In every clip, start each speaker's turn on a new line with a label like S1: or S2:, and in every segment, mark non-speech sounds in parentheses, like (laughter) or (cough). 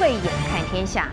S1: 慧眼看天下。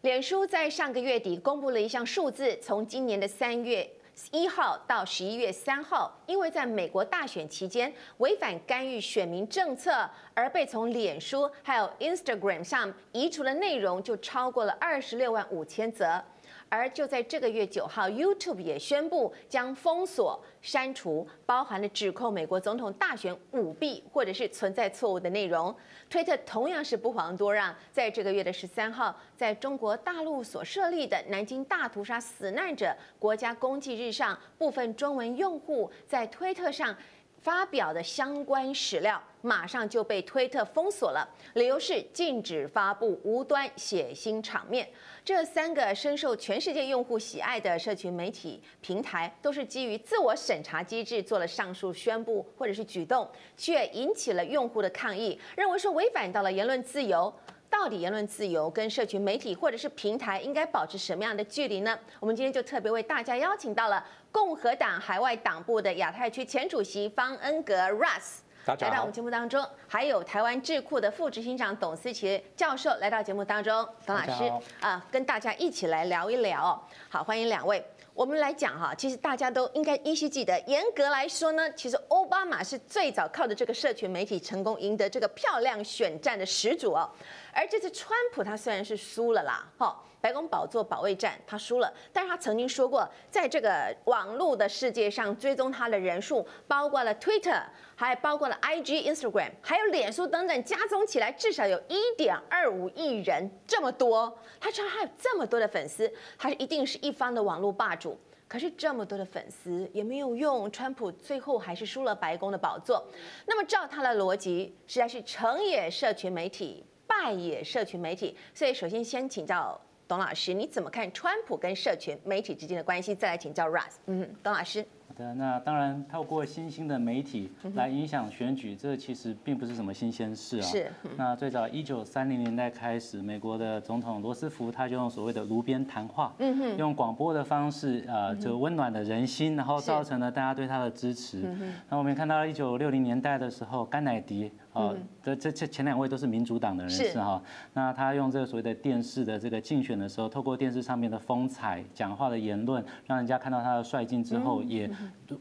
S1: 脸书在上个月底公布了一项数字，从今年的三月一号到十一月三号，因为在美国大选期间违反干预选民政策而被从脸书还有 Instagram 上移除的内容，就超过了二十六万五千则。而就在这个月九号，YouTube 也宣布将封锁、删除包含了指控美国总统大选舞弊或者是存在错误的内容。推特同样是不遑多让，在这个月的十三号，在中国大陆所设立的南京大屠杀死难者国家公祭日上，部分中文用户在推特上。发表的相关史料马上就被推特封锁了，理由是禁止发布无端血腥场面。这三个深受全世界用户喜爱的社群媒体平台，都是基于自我审查机制做了上述宣布或者是举动，却引起了用户的抗议，认为说违反到了言论自由。到底言论自由跟社群媒体或者是平台应该保持什么样的距离呢？我们今天就特别为大家邀请到了共和党海外党部的亚太区前主席方恩格 Russ 来到我们节目当中，还有台湾智库的副执行长董思齐教授来到节目当中，董老师啊、呃，跟大家一起来聊一聊。好，欢迎两位。我们来讲哈，其实大家都应该依稀记得，严格来说呢，其实奥巴马是最早靠着这个社群媒体成功赢得这个漂亮选战的始祖哦。而这次川普他虽然是输了啦，哈，白宫宝座保卫战他输了，但是他曾经说过，在这个网络的世界上追踪他的人数，包括了 Twitter，还包括了 IG、Instagram，还有脸书等等，加总起来至少有一点二五亿人，这么多。他居然还有这么多的粉丝，他是一定是一方的网络霸主。可是这么多的粉丝也没有用，川普最后还是输了白宫的宝座。那么照他的逻辑，实在是成也社群媒体，败也社群媒体。所以首先先请教董老师，你怎么看川普跟社群媒体之间的关系？再来请教 Russ。嗯，董老师。
S2: 好的那当然，透过新兴的媒体来影响选举，这其实并不是什么新鲜事啊。是。那最早一九三零年代开始，美国的总统罗斯福他就用所谓的炉边谈话，嗯哼用广播的方式，呃，就温暖的人心，然后造成了大家对他的支持。那我们也看到一九六零年代的时候，甘乃迪。哦，这这这前两位都是民主党的人士哈。那他用这个所谓的电视的这个竞选的时候，透过电视上面的风采、讲话的言论，让人家看到他的率劲之后，也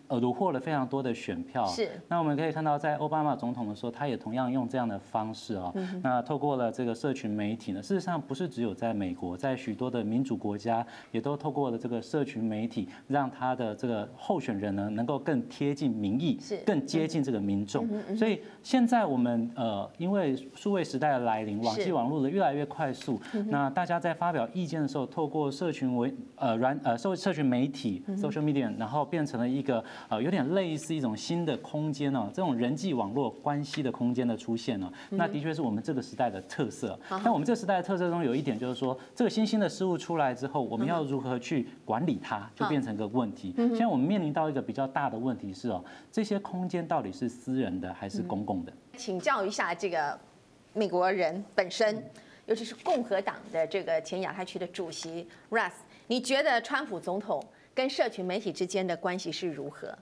S2: 呃虏获了非常多的选票。是。那我们可以看到，在奥巴马总统的时候，他也同样用这样的方式啊。那透过了这个社群媒体呢，事实上不是只有在美国，在许多的民主国家，也都透过了这个社群媒体，让他的这个候选人呢，能够更贴近民意，是更接近这个民众。所以现在我们。们呃，因为数位时代的来临，网际网络的越来越快速，那大家在发表意见的时候，透过社群为呃软呃社社群媒体 social media，然后变成了一个呃有点类似一种新的空间哦，这种人际网络关系的空间的出现呢，那的确是我们这个时代的特色。但我们这个时代的特色中有一点就是说，这个新兴的事物出来之后，我们要如何去管理它，就变成个问题。现在我们面临到一个比较大的问题是哦，这些空间到底是私人的还是公共的？
S1: 请教一下这个美国人本身，尤其是共和党的这个前亚太区的主席 Russ，你觉得川普总统跟社群媒体之间的关系是如何？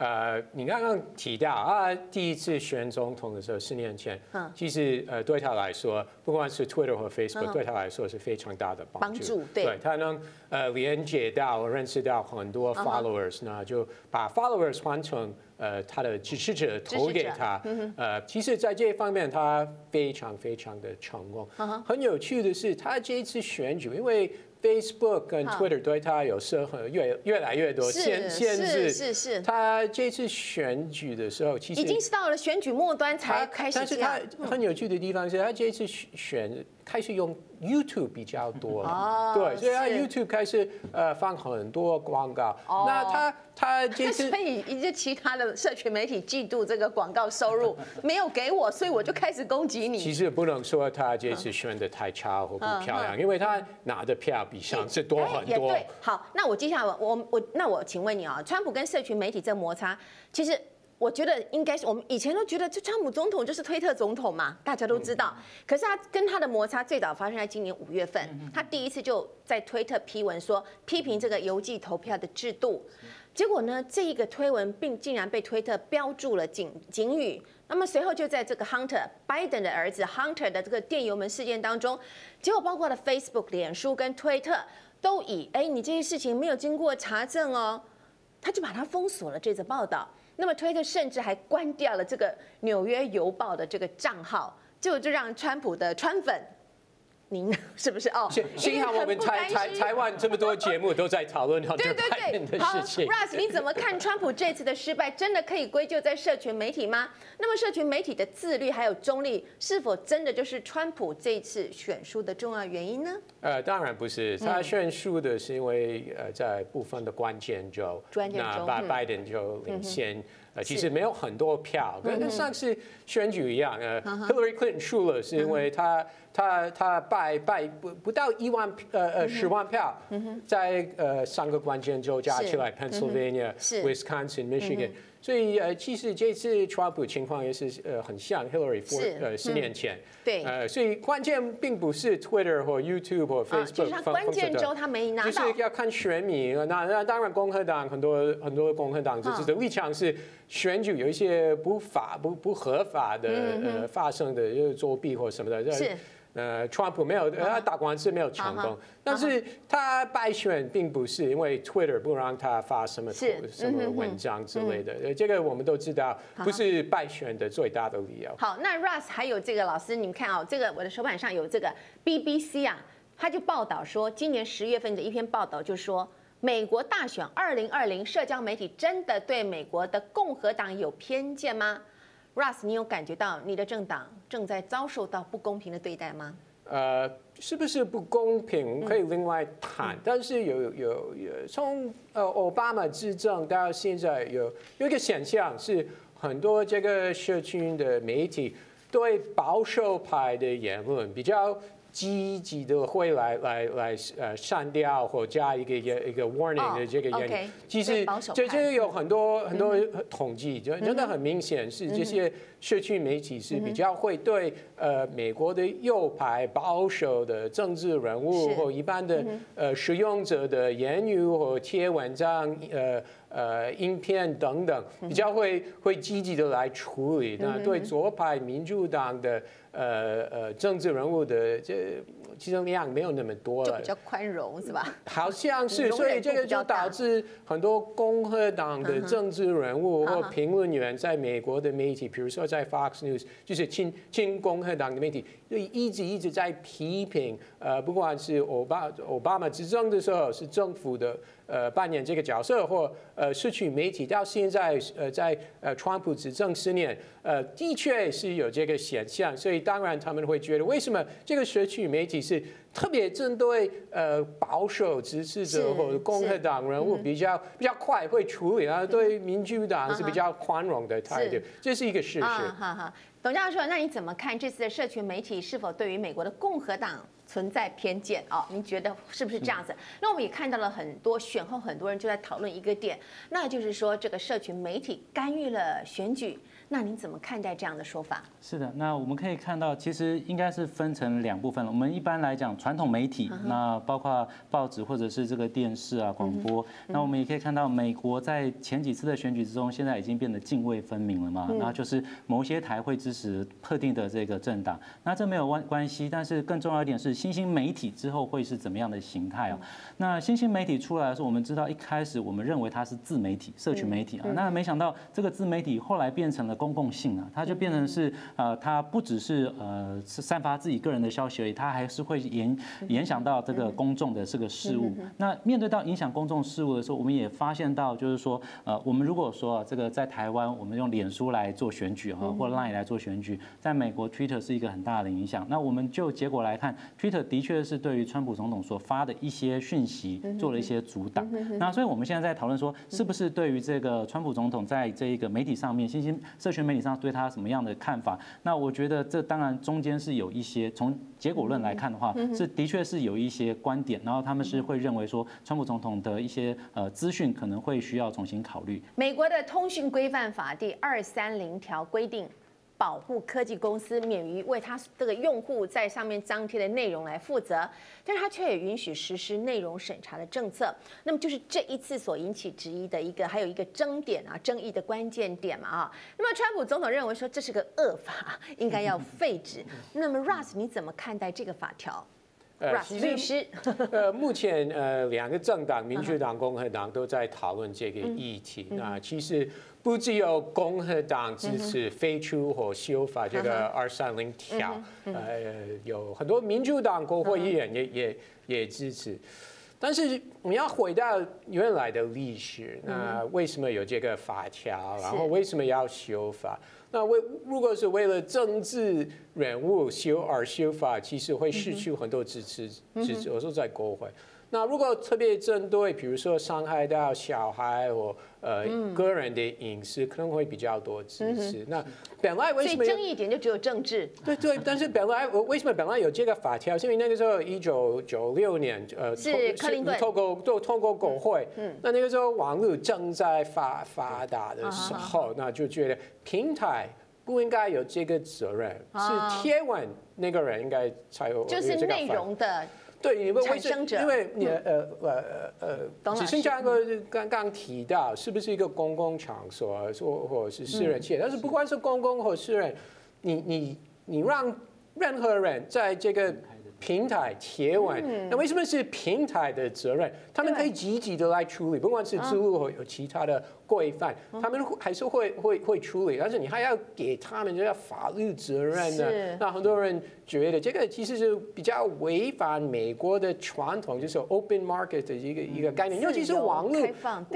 S3: 呃，你刚刚提到啊，第一次选总统的时候，四年前，其实呃对他来说，不管是 Twitter 和 Facebook，对他来说是非常大的帮助。对，对他能呃连接到、认识到很多 followers，那就把 followers 换成呃他的支持者，投给他。呃，其实在这一方面，他非常非常的成功。很有趣的是，他这一次选举，因为 Facebook 跟 Twitter 对他有社会越越来越多限限制，是是是。他这次选举的时候，其实
S1: 已经是到了选举末端才开始。
S3: 但是他很有趣的地方是他这次选开始用。YouTube 比较多了，对，所以他 YouTube 开始呃放很多广告。那他他这次 (laughs)
S1: 所以一些其他的社群媒体嫉妒这个广告收入 (laughs) 没有给我，所以我就开始攻击你。
S3: 其实不能说他这次选的太差或不漂亮，因为他拿的票比上次多很多。
S1: 对，好，那我接下来我我那我请问你啊，川普跟社群媒体这摩擦，其实我觉得应该是我们以前都觉得，这川普总统就是推特总统嘛，大家都知道。可是他跟他的摩擦最早发生在今年五月份，他第一次就在推特批文说批评这个邮寄投票的制度。结果呢，这一个推文并竟然被推特标注了警警语。那么随后就在这个 Hunter Biden 的儿子 Hunter 的这个电邮门事件当中，结果包括了 Facebook、脸书跟推特都以哎，你这些事情没有经过查证哦，他就把它封锁了这则报道。那么推特甚至还关掉了这个纽约邮报的这个账号，就就让川普的川粉。您 (laughs) 是不是哦？
S3: 幸好我们台台台湾 (laughs) 这么多节目都在讨论好这方面的事情。
S1: 好，Russ，你怎么看川普这次的失败？真的可以归咎在社群媒体吗？那么社群媒体的自律还有中立，是否真的就是川普这次选输的重要原因呢？
S3: 呃，当然不是，他选输的是因为呃在部分的关键州，那拜拜登就领先。呃，其实没有很多票，跟上次选举一样。呃，Hillary Clinton 输了，是因为他他他败败不不到一万呃呃十万票，在呃三个关键州加起来，Pennsylvania、Wisconsin、Michigan。所以呃，其实这次 Trump 情况也是呃很像 Hillary 呃十年前。
S1: 对。
S3: 呃，所以关键并不是 Twitter 或 YouTube 或 Facebook。就是他
S1: 关键州他没拿到。
S3: 就是要看选民。那那当然，共和党很多很多共和党就是的立场是选举有一些不法不不合法的呃发生的，就是作弊或什么的。是。呃，川普没有，他打官司没有成功，但是他败选并不是因为 Twitter 不让他发什么什么文章之类的，这个我们都知道，不是败选的最大的理由。
S1: 好，那 Russ 还有这个老师，你们看哦，这个我的手板上有这个 BBC 啊，他就报道说，今年十月份的一篇报道就说，美国大选二零二零，社交媒体真的对美国的共和党有偏见吗？Russ，你有感觉到你的政党正在遭受到不公平的对待吗？
S3: 呃，是不是不公平？我们可以另外谈。嗯、但是有有有从呃奥巴马执政到现在有有一个现象是，很多这个社群的媒体对保守派的言论比较。积极的会来来来呃删掉或加一个一个一个 warning 的这个言语，其实这这有很多很多统计，就真的很明显是这些社区媒体是比较会对呃美国的右派保守的政治人物或一般的呃使用者的言语或贴文章呃呃影片等等比较会会积极的来处理，那对左派民主党的。呃呃，政治人物的这其实量没有那么多了，
S1: 就比较宽容是吧？
S3: 好像是，所以这个就导致很多共和党的政治人物或评论员在美国的媒体，比如说在 Fox News，就是亲亲共和党的媒体，就一直一直在批评，呃，不管是奥巴奥巴马执政的时候，是政府的。呃，扮演这个角色，或呃，社群媒体到现在，呃，在呃，川普执政十年，呃，的确是有这个现象，所以当然他们会觉得，为什么这个社群媒体是特别针对呃保守支持者或者共和党人物比较比较快会处理，然后对民主党是比较宽容的态度，这是一个事实。
S1: 好好好，董教授，那你怎么看这次的社群媒体是否对于美国的共和党？存在偏见哦，您觉得是不是这样子？那我们也看到了很多选后，很多人就在讨论一个点，那就是说这个社群媒体干预了选举。那您怎么看待这样的说法？
S2: 是的，那我们可以看到，其实应该是分成两部分了。我们一般来讲，传统媒体，那包括报纸或者是这个电视啊、广播，那我们也可以看到，美国在前几次的选举之中，现在已经变得泾渭分明了嘛。那就是某些台会支持特定的这个政党，那这没有关关系。但是更重要一点是，新兴媒体之后会是怎么样的形态啊？那新兴媒体出来的时候，我们知道一开始我们认为它是自媒体、社群媒体啊，那没想到这个自媒体后来变成了。公共性啊，它就变成是呃，它不只是呃是散发自己个人的消息而已，它还是会影影响到这个公众的这个事务。那面对到影响公众事务的时候，我们也发现到，就是说呃，我们如果说这个在台湾，我们用脸书来做选举哈，或 Line 来做选举，在美国 Twitter 是一个很大的影响。那我们就结果来看，Twitter 的确是对于川普总统所发的一些讯息做了一些阻挡。那所以我们现在在讨论说，是不是对于这个川普总统在这一个媒体上面，新兴社群媒体上对他什么样的看法？那我觉得这当然中间是有一些从结果论来看的话，是的确是有一些观点，然后他们是会认为说，川普总统的一些呃资讯可能会需要重新考虑。
S1: 美国的通讯规范法第二三零条规定。保护科技公司免于为他这个用户在上面张贴的内容来负责，但是他却也允许实施内容审查的政策。那么就是这一次所引起质疑的一个，还有一个争点啊，争议的关键点嘛啊。那么川普总统认为说这是个恶法，应该要废止。那么 Russ 你怎么看待这个法条？呃，律师，
S3: 呃，目前呃两个政党，民主党、共和党都在讨论这个议题。那其实不只有共和党支持废除或修法这个二三零条，呃，有很多民主党国会议员也也也支持。但是你要回到原来的历史，那为什么有这个法条？然后为什么要修法？那为如果是为了政治人物修而修法，其实会失去很多支持支持。我说在国会，那如果特别针对，比如说伤害到小孩或呃个人的隐私，可能会比较多支持。那本来为什么？
S1: 所以争议点就只有政治。
S3: 对对，但是本来我为什么本来有这个法条？是因为那个时候一九九六年，呃，
S1: 是克林顿
S3: 透过都透过国会。嗯。那那个时候网络正在发发达的时候，那就觉得。平台不应该有这个责任，是贴文那个人应该才有。
S1: 就是内容的
S3: 对，因为
S1: 产生者，
S3: 因为你呃呃呃，只剩下一个刚刚提到，是不是一个公共场所，或或者是私人企业？但是不管是公共或私人，你你你让任何人在这个。平台贴文，那为什么是平台的责任？他们可以积极的来处理，不管是制度或有其他的规范，他们还是会会会处理。但是你还要给他们这个法律责任呢？那很多人觉得这个其实是比较违反美国的传统，就是 open market 的一个一个概念，尤其是网络。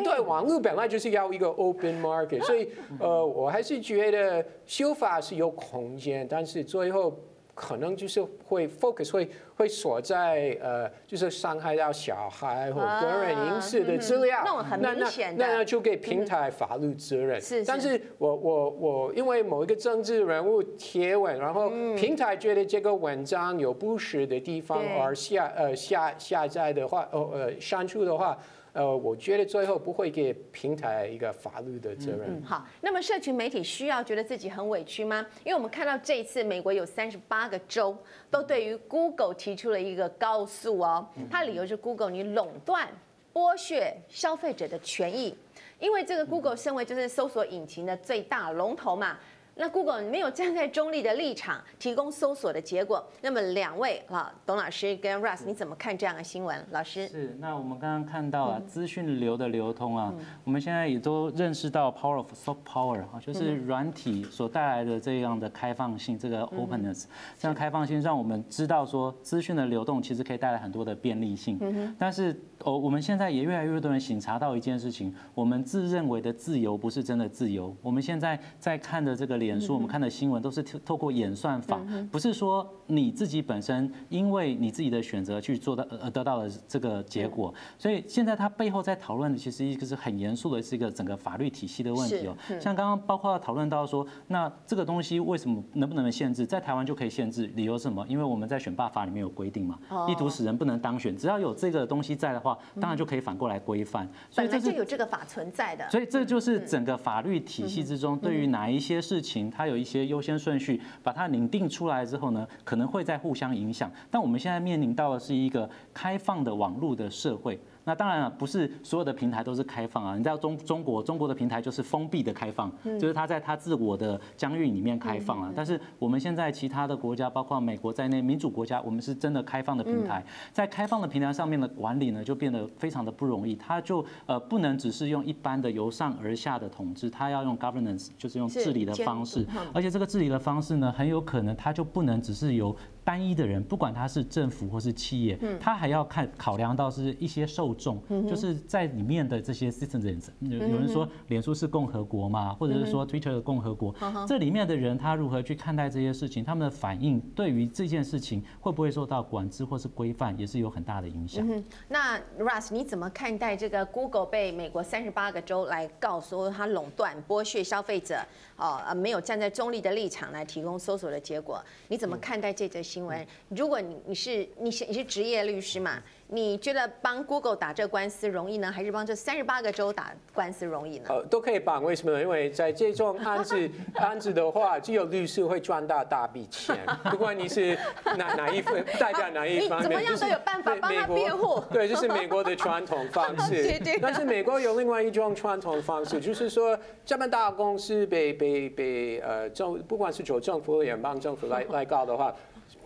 S3: 对，网络本来就是要一个 open market，(laughs) 所以呃，我还是觉得修法是有空间，但是最后。可能就是会 focus 会会锁在呃，就是伤害到小孩或个人隐私的资料，
S1: 那很明显的，
S3: 那那就给平台法律责任。是，但是我我我因为某一个政治人物贴文，然后平台觉得这个文章有不实的地方而下呃下下载的话，呃呃删除的话。呃，我觉得最后不会给平台一个法律的责任。
S1: 嗯，好，那么社群媒体需要觉得自己很委屈吗？因为我们看到这一次，美国有三十八个州都对于 Google 提出了一个告诉哦，它理由是 Google 你垄断、剥削消费者的权益，因为这个 Google 身为就是搜索引擎的最大龙头嘛。那 Google 没有站在中立的立场提供搜索的结果，那么两位啊，董老师跟 Russ，你怎么看这样的新闻？老师。
S2: 是，那我们刚刚看到啊，资讯流的流通啊，我们现在也都认识到 power of soft power 啊，就是软体所带来的这样的开放性，这个 openness，这样开放性让我们知道说资讯的流动其实可以带来很多的便利性，但是哦，我们现在也越来越多人醒察到一件事情，我们自认为的自由不是真的自由，我们现在在看的这个。脸书，我们看的新闻都是透过演算法，不是说你自己本身因为你自己的选择去做到而得到了这个结果。所以现在他背后在讨论的其实一个是很严肃的，是一个整个法律体系的问题哦。像刚刚包括讨论到说，那这个东西为什么能不能限制？在台湾就可以限制，理由是什么？因为我们在选罢法里面有规定嘛，意图使人不能当选，只要有这个东西在的话，当然就可以反过来规范。
S1: 所以这就有这个法存在的。
S2: 所以这就是整个法律体系之中对于哪一些事情。它有一些优先顺序，把它拟定出来之后呢，可能会在互相影响。但我们现在面临到的是一个开放的网络的社会。那当然了，不是所有的平台都是开放啊。你知道中中国中国的平台就是封闭的开放，就是它在它自我的疆域里面开放啊。但是我们现在其他的国家，包括美国在内民主国家，我们是真的开放的平台。在开放的平台上面的管理呢，就变得非常的不容易。它就呃不能只是用一般的由上而下的统治，它要用 governance，就是用治理的方式。而且这个治理的方式呢，很有可能它就不能只是由单一的人，不管他是政府或是企业，他还要看考量到是一些受。受众，就是在里面的这些 citizens，有有人说脸书是共和国嘛，或者是说 Twitter 的共和国，这里面的人他如何去看待这些事情，他们的反应对于这件事情会不会受到管制或是规范，也是有很大的影响。
S1: 那 Russ 你怎么看待这个 Google 被美国三十八个州来告说他垄断、剥削消费者？哦，呃，没有站在中立的立场来提供搜索的结果，你怎么看待这则新闻？如果你你是你是你是职业律师嘛？你觉得帮 Google 打这官司容易呢，还是帮这三十八个州打官司容易呢？
S3: 呃，都可以帮。为什么呢？因为在这种案子 (laughs) 案子的话，只有律师会赚到大笔钱。不管你是哪哪一方，代表哪一方面，
S1: 怎么样都有办法帮他辩护。
S3: 对，这是美国的传统方式。(laughs) 对对。但是美国有另外一种传统方式，就是说这么大公司被被被呃政，不管是州政府、联邦政府来 (laughs) 来告的话。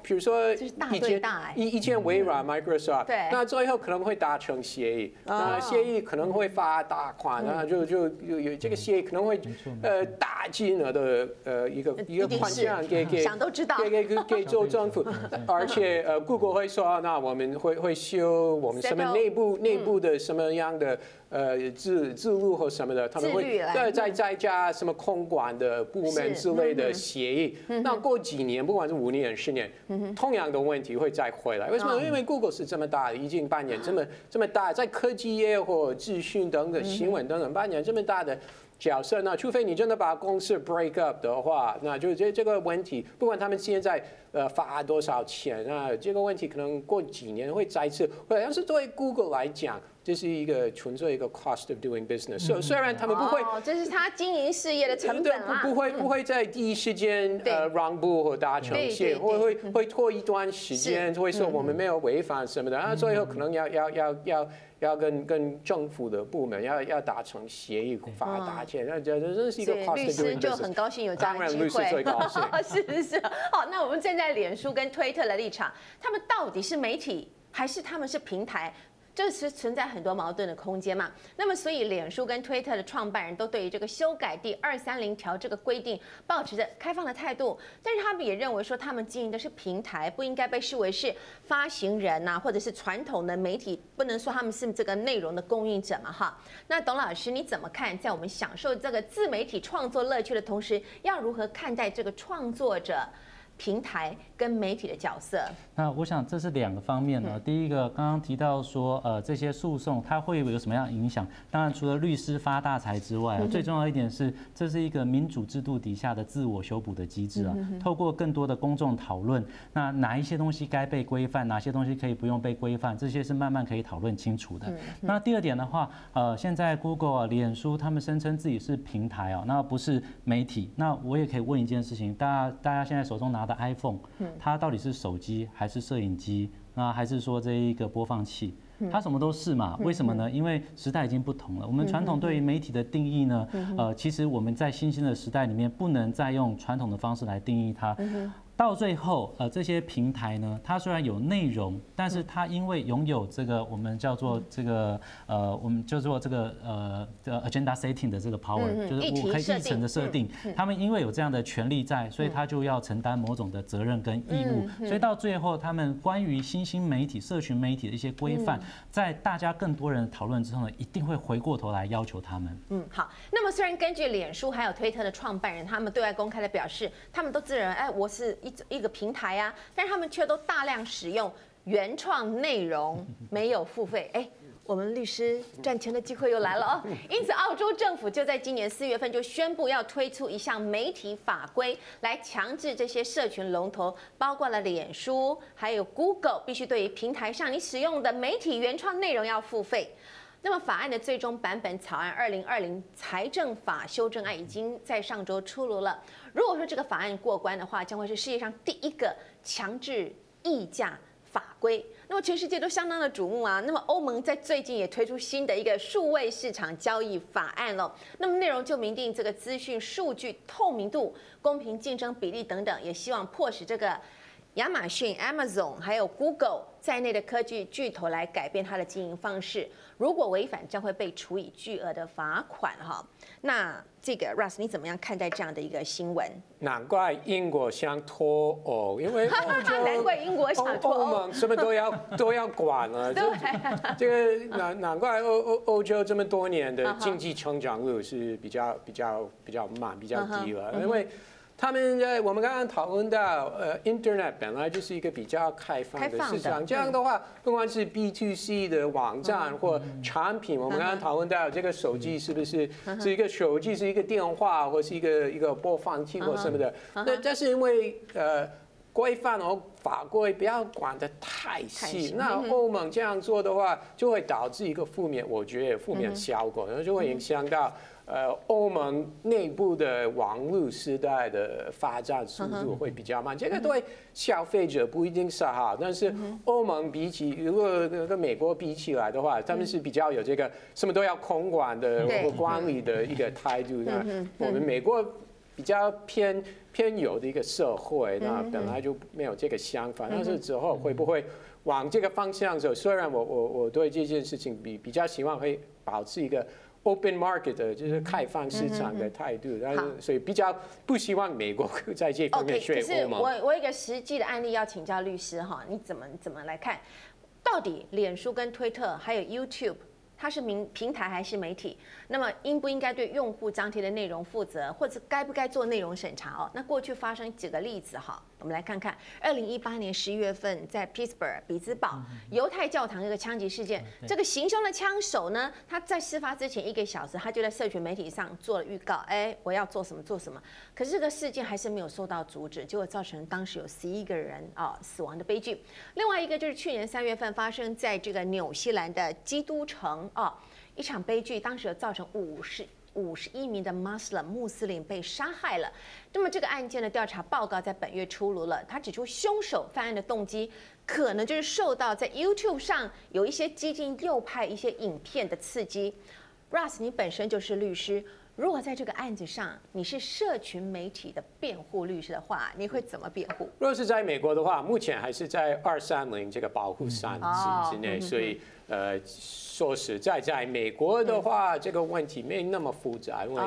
S3: 比如说，一件一一件微软 Microsoft，那最后可能会达成协议，那协议可能会发大款，那就就有有这个协议可能会呃大金额的呃一个一个款项给给
S1: 想都知道
S3: 给给给给州政府，而且呃 Google 会说，那我们会会修我们什么内部内部的什么样的。呃，自自录或什么的，他们会再再再加什么空管的部门之类的协议。那过几年，不管是五年、十年，同样的问题会再回来。为什么？因为 Google 是这么大的，已经扮演这么这么大，在科技业或资讯等等、新闻等等扮演这么大的角色。那除非你真的把公司 break up 的话，那就这这个问题，不管他们现在呃发多少钱啊，这个问题可能过几年会再次。要是作为 Google 来讲。这是一个纯粹一个 cost of doing business，所以虽然他们不会，
S1: 哦，这是他经营事业的成本啊，
S3: 不不会不会在第一时间呃让步或达成协议，会会会拖一段时间，会说我们没有违反什么的，啊，最后可能要要要要要跟跟政府的部门要要达成协议，发达钱，那这这是一个 cost of doing business。
S1: 律师就很高兴有这样的机会，当然律师最 (laughs) 高兴。是是是，好，那我们站在脸书跟推特的立场，他们到底是媒体还是他们是平台？这是存在很多矛盾的空间嘛？那么，所以脸书跟推特的创办人都对于这个修改第二三零条这个规定，抱持着开放的态度。但是他们也认为说，他们经营的是平台，不应该被视为是发行人呐、或者是传统的媒体，不能说他们是这个内容的供应者嘛？哈。那董老师你怎么看？在我们享受这个自媒体创作乐趣的同时，要如何看待这个创作者？平台跟媒体的角色，
S2: 那我想这是两个方面呢。第一个，刚刚提到说，呃，这些诉讼它会有什么样的影响？当然，除了律师发大财之外啊，最重要一点是，这是一个民主制度底下的自我修补的机制啊。透过更多的公众讨论，那哪一些东西该被规范，哪些东西可以不用被规范，这些是慢慢可以讨论清楚的。那第二点的话，呃，现在 Google 啊、脸书他们声称自己是平台啊，那不是媒体。那我也可以问一件事情，大家大家现在手中拿的 iPhone，它到底是手机还是摄影机？那还是说这一个播放器？它什么都是嘛？为什么呢？因为时代已经不同了。我们传统对于媒体的定义呢？呃，其实我们在新兴的时代里面，不能再用传统的方式来定义它。到最后，呃，这些平台呢，它虽然有内容，但是它因为拥有这个我们叫做这个呃，我们叫做这个呃的 agenda setting 的这个 power，就是我可以议程的设定。他们因为有这样的权利在，所以他就要承担某种的责任跟义务。所以到最后，他们关于新兴媒体、社群媒体的一些规范，在大家更多人讨论之后呢，一定会回过头来要求他们。
S1: 嗯，好。那么虽然根据脸书还有推特的创办人，他们对外公开的表示，他们都自认为，哎，我是。一个平台啊，但是他们却都大量使用原创内容，没有付费。哎，我们律师赚钱的机会又来了哦。因此，澳洲政府就在今年四月份就宣布要推出一项媒体法规，来强制这些社群龙头，包括了脸书还有 Google，必须对于平台上你使用的媒体原创内容要付费。那么，法案的最终版本草案《二零二零财政法修正案》已经在上周出炉了。如果说这个法案过关的话，将会是世界上第一个强制议价法规。那么全世界都相当的瞩目啊。那么欧盟在最近也推出新的一个数位市场交易法案了。那么内容就明定这个资讯数据透明度、公平竞争比例等等，也希望迫使这个。亚马逊 Amazon 还有 Google 在内的科技巨头来改变它的经营方式。如果违反，将会被处以巨额的罚款哈。那这个 Russ，你怎么样看待这样的一个新闻？
S3: 难怪英国想脱欧，因为 (laughs)
S1: 难怪英国想脱欧，欧盟
S3: 什么都要 (laughs) 都要管了。对，这个难难怪欧欧欧洲这么多年的经济成长率是比较比较比较慢、比较低了，因为。他们在我们刚刚讨论到，呃，Internet 本来就是一个比较开放的市场，这样的话，不管是 B to C 的网站或产品，我们刚刚讨论到这个手机是不是是一个手机，是一个电话，或是一个一个播放器或什么的，那但是因为呃规范和法规不要管得太细，那欧盟这样做的话，就会导致一个负面，我觉得负面效果，然后就会影响到。呃，欧盟内部的网络时代的发展速度会比较慢，这个对消费者不一定是好。但是欧盟比起如果跟美国比起来的话，他们是比较有这个什么都要空管的或管理的一个态度。那我们美国比较偏偏有的一个社会，那本来就没有这个想法。但是之后会不会往这个方向走？虽然我我我对这件事情比比较希望会保持一个。Open market 的就是开放市场的态度，但是所以比较不希望美国在这方面学欧盟。
S1: 可是我我有一个实际的案例要请教律师哈，你怎么怎么来看？到底脸书跟推特还有 YouTube，它是名平台还是媒体？那么应不应该对用户张贴的内容负责，或者该不该做内容审查哦？那过去发生几个例子哈。我们来看看，二零一八年十一月份，在 Pittsburgh 比兹堡犹太教堂一个枪击事件，这个行凶的枪手呢，他在事发之前一个小时，他就在社群媒体上做了预告，哎，我要做什么做什么。可是这个事件还是没有受到阻止，结果造成当时有十一个人啊死亡的悲剧。另外一个就是去年三月份发生在这个纽西兰的基督城啊，一场悲剧，当时有造成五十。五十一名的穆斯林穆斯林被杀害了。那么这个案件的调查报告在本月出炉了。他指出，凶手犯案的动机可能就是受到在 YouTube 上有一些激进右派一些影片的刺激。Russ，你本身就是律师，如果在这个案子上你是社群媒体的辩护律师的话，你会怎么辩护？
S3: 如果是在美国的话，目前还是在二三零这个保护伞之内，所以。呃，说实在，在美国的话，这个问题没那么复杂，因为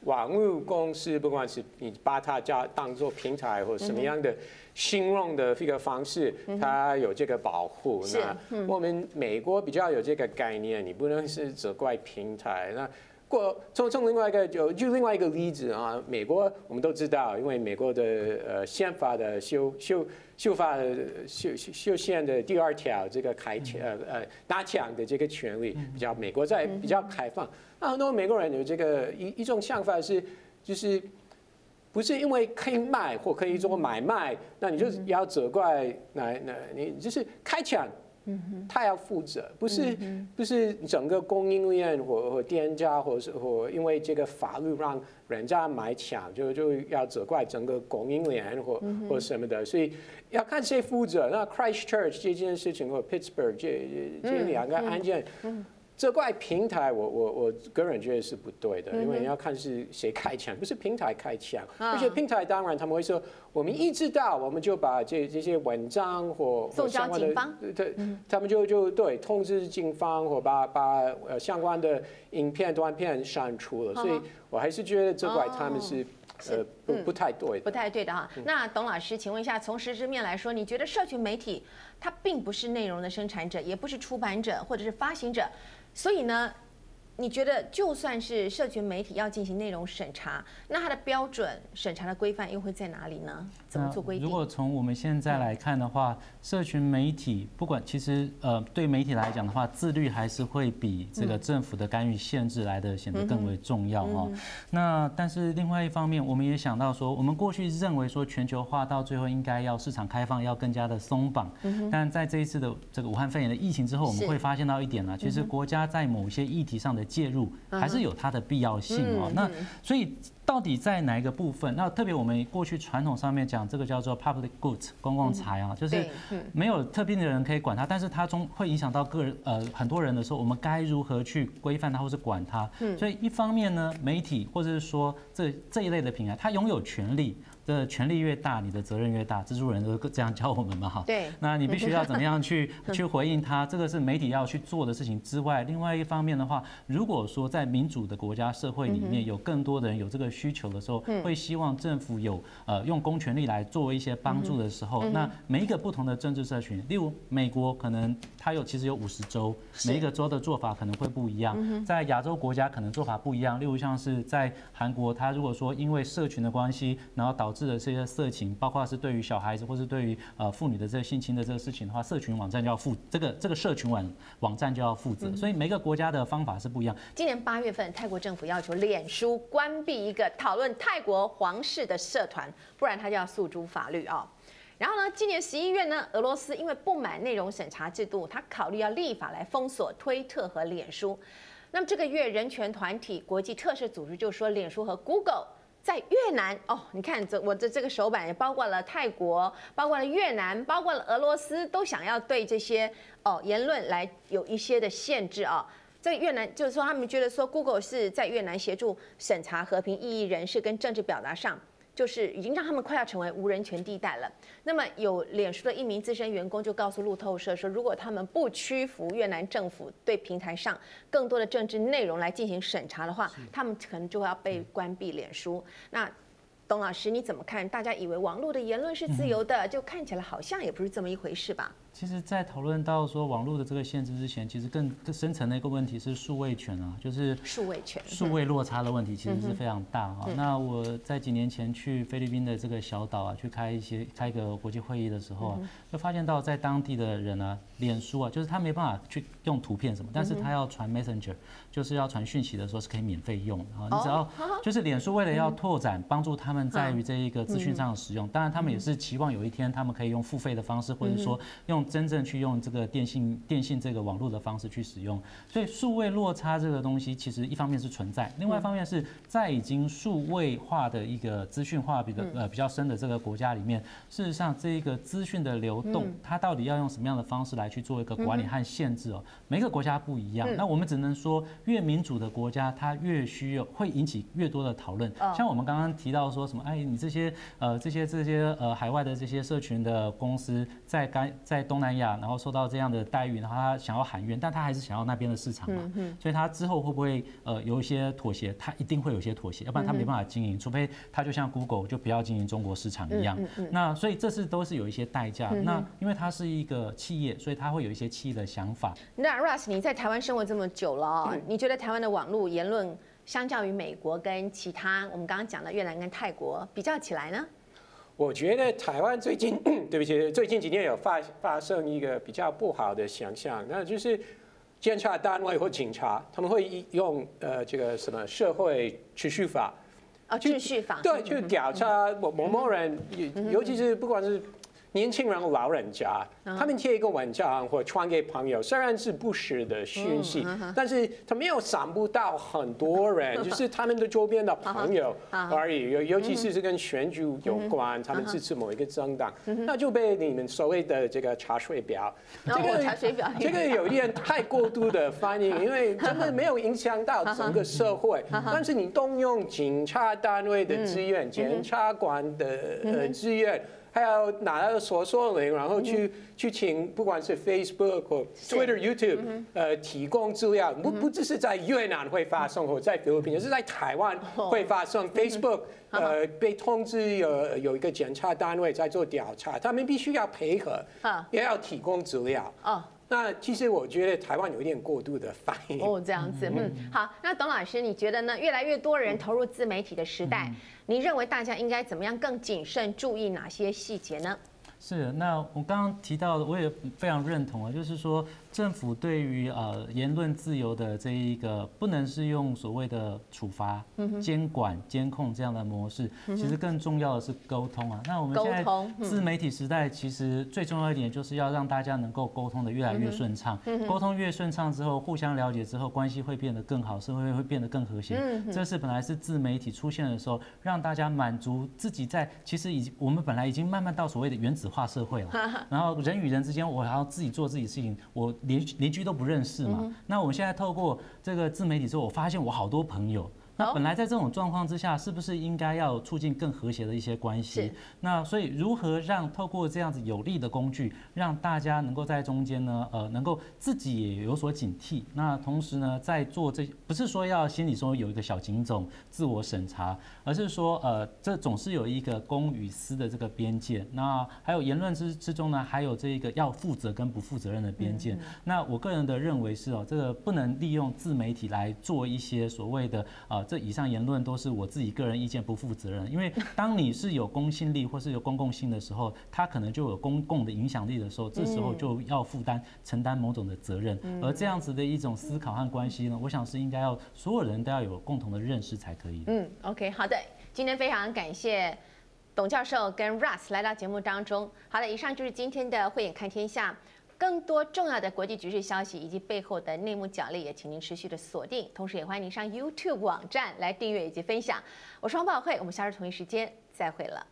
S3: 网络公司不管是你把它叫当做平台或什么样的形容的一个方式，它有这个保护。那我们美国比较有这个概念，你不能是责怪平台。那过从从另外一个就就另外一个例子啊，美国我们都知道，因为美国的呃宪法的修修。修法修修宪的第二条，这个开枪呃呃打枪的这个权利比较美国在比较开放，那很多美国人有这个一一种想法是，就是不是因为可以卖或可以做买卖，那你就要责怪那那你就是开枪。嗯，他要负责，不是不是整个供应链或或店家，或是或因为这个法律让人家买抢，就就要责怪整个供应链或或什么的，所以要看谁负责。那 Christchurch 这件事情和 Pittsburgh 这这两个案件。这怪平台我，我我我个人觉得是不对的，因为你要看是谁开枪，不是平台开枪。而且平台当然他们会说，我们一知道，我们就把这这些文章或或相关的，对，他们就就对通知警方或把把呃相关的影片短片删除了。所以我还是觉得这怪他们是呃不不太对的，
S1: 不太对的哈。那董老师，请问一下，从实质面来说，你觉得社群媒体它并不是内容的生产者，也不是出版者或者是发行者？所以呢，你觉得就算是社群媒体要进行内容审查，那它的标准审查的规范又会在哪里呢？怎么做规定？
S2: 如果从我们现在来看的话，社群媒体不管其实呃对媒体来讲的话，自律还是会比这个政府的干预限制来的显得更为重要哦。那但是另外一方面，我们也想到说，我们过去认为说全球化到最后应该要市场开放，要更加的松绑。但在这一次的这个武汉肺炎的疫情之后，我们会发现到一点呢，其实国家在某些议题上的介入还是有它的必要性哦。那所以。到底在哪一个部分？那特别我们过去传统上面讲这个叫做 public goods 公共财啊，就是没有特定的人可以管它，但是它中会影响到个人呃很多人的时候，我们该如何去规范它或是管它？所以一方面呢，媒体或者是说这这一类的平台，它拥有权利。这权力越大，你的责任越大。蜘蛛人都这样教我们嘛，哈。
S1: 对。
S2: 那你必须要怎么样去 (laughs) 去回应他？这个是媒体要去做的事情之外，另外一方面的话，如果说在民主的国家社会里面有更多的人有这个需求的时候，会希望政府有呃用公权力来作为一些帮助的时候，那每一个不同的政治社群，例如美国可能它有其实有五十州，每一个州的做法可能会不一样。在亚洲国家可能做法不一样，例如像是在韩国，它如果说因为社群的关系，然后导致的这些色情，包括是对于小孩子或是对于呃妇女的这个性侵的这个事情的话，社群网站就要负这个这个社群网网站就要负责，所以每个国家的方法是不一样。
S1: 今年八月份，泰国政府要求脸书关闭一个讨论泰国皇室的社团，不然他就要诉诸法律啊。然后呢，今年十一月呢，俄罗斯因为不满内容审查制度，他考虑要立法来封锁推特和脸书。那么这个月，人权团体国际特赦组织就说，脸书和 Google。在越南哦，你看这我的这个手板也包括了泰国，包括了越南，包括了俄罗斯，都想要对这些哦言论来有一些的限制啊。在越南就是说，他们觉得说 Google 是在越南协助审查和平异议人士跟政治表达上。就是已经让他们快要成为无人权地带了。那么有脸书的一名资深员工就告诉路透社说，如果他们不屈服越南政府对平台上更多的政治内容来进行审查的话，他们可能就会要被关闭脸书。那董老师你怎么看？大家以为网络的言论是自由的，就看起来好像也不是这么一回事吧？
S2: 其实，在讨论到说网络的这个限制之前，其实更更深层的一个问题是数位权啊，就是数位权、数位落差的问题，其实是非常大啊。那我在几年前去菲律宾的这个小岛啊，去开一些开一个国际会议的时候啊，就发现到在当地的人啊，脸书啊，就是他没办法去用图片什么，但是他要传 Messenger，就是要传讯息的时候是可以免费用啊。你只要就是脸书为了要拓展，帮助他们在于这一个资讯上的使用，当然他们也是期望有一天他们可以用付费的方式，或者说用。真正去用这个电信电信这个网络的方式去使用，所以数位落差这个东西，其实一方面是存在，另外一方面是在已经数位化的一个资讯化比较呃比较深的这个国家里面，事实上这一个资讯的流动，它到底要用什么样的方式来去做一个管理和限制哦？每个国家不一样，那我们只能说越民主的国家，它越需要会引起越多的讨论。像我们刚刚提到说什么，哎，你这些呃这些这些呃海外的这些社群的公司在该在东。南亚，然后受到这样的待遇，然后他想要喊冤，但他还是想要那边的市场嘛，所以他之后会不会呃有一些妥协？他一定会有一些妥协，要不然他没办法经营，除非他就像 Google 就不要经营中国市场一样。那所以这是都是有一些代价。那因为它是一个企业，所以他会有一些企业的想法。
S1: 那 Russ，你在台湾生活这么久了，你觉得台湾的网络言论相较于美国跟其他我们刚刚讲的越南跟泰国比较起来呢？
S3: 我觉得台湾最近，(clears throat) 对不起，最近几年有发发生一个比较不好的现象，那就是监察单位或警察他们会用呃这个什么社会秩序法
S1: 啊，秩序法
S3: 对，去调查某某某人，尤其是不管是。年轻人、老人家，他们贴一个文章或传给朋友，虽然是不实的讯息，但是他没有想不到很多人，就是他们的周边的朋友 (laughs) 而已。尤尤其是是跟选举有关，他们支持某一个政党，那就被你们所谓的这个查水表，这个
S1: 查水表，
S3: 这个有一点太过度的反应，(laughs) 因为真的没有影响到整个社会。(laughs) 但是你动用警察单位的资源、检察官的呃资源。还要拿到搜索令，然后去去请不管是 Facebook 或 Twitter、YouTube，呃，提供资料。不不只是在越南会发生，或在菲律宾，也是在台湾会发生。Facebook 呃被通知有有一个检查单位在做调查，他们必须要配合，也要提供资料。那其实我觉得台湾有一点过度的反应。
S1: 哦，这样子，嗯，好。那董老师，你觉得呢？越来越多人投入自媒体的时代。你认为大家应该怎么样更谨慎，注意哪些细节呢？
S2: 是，那我刚刚提到的，我也非常认同啊，就是说，政府对于呃言论自由的这一个不能是用所谓的处罚、监管、监控这样的模式，其实更重要的是沟通啊。那我们现在自媒体时代，其实最重要一点就是要让大家能够沟通的越来越顺畅。沟通越顺畅之后，互相了解之后，关系会变得更好，社会会变得更和谐。这是本来是自媒体出现的时候，让大家满足自己在其实已经我们本来已经慢慢到所谓的原子化社会了。然后人与人之间，我还要自己做自己事情，我。邻邻居都不认识嘛？那我们现在透过这个自媒体之后，我发现我好多朋友。那本来在这种状况之下，是不是应该要促进更和谐的一些关系？那所以如何让透过这样子有力的工具，让大家能够在中间呢？呃，能够自己也有所警惕。那同时呢，在做这不是说要心里说有一个小警种自我审查，而是说呃，这总是有一个公与私的这个边界。那还有言论之之中呢，还有这一个要负责跟不负责任的边界。那我个人的认为是哦，这个不能利用自媒体来做一些所谓的呃。这以上言论都是我自己个人意见，不负责任。因为当你是有公信力或是有公共性的时候，他可能就有公共的影响力的时候，这时候就要负担承担某种的责任。而这样子的一种思考和关系呢，我想是应该要所有人都要有共同的认识才可以。
S1: 嗯，OK，好的，今天非常感谢董教授跟 Russ 来到节目当中。好的，以上就是今天的慧眼看天下。更多重要的国际局势消息以及背后的内幕角力，也请您持续的锁定。同时，也欢迎您上 YouTube 网站来订阅以及分享。我是王宝慧，我们下周同一时间再会了。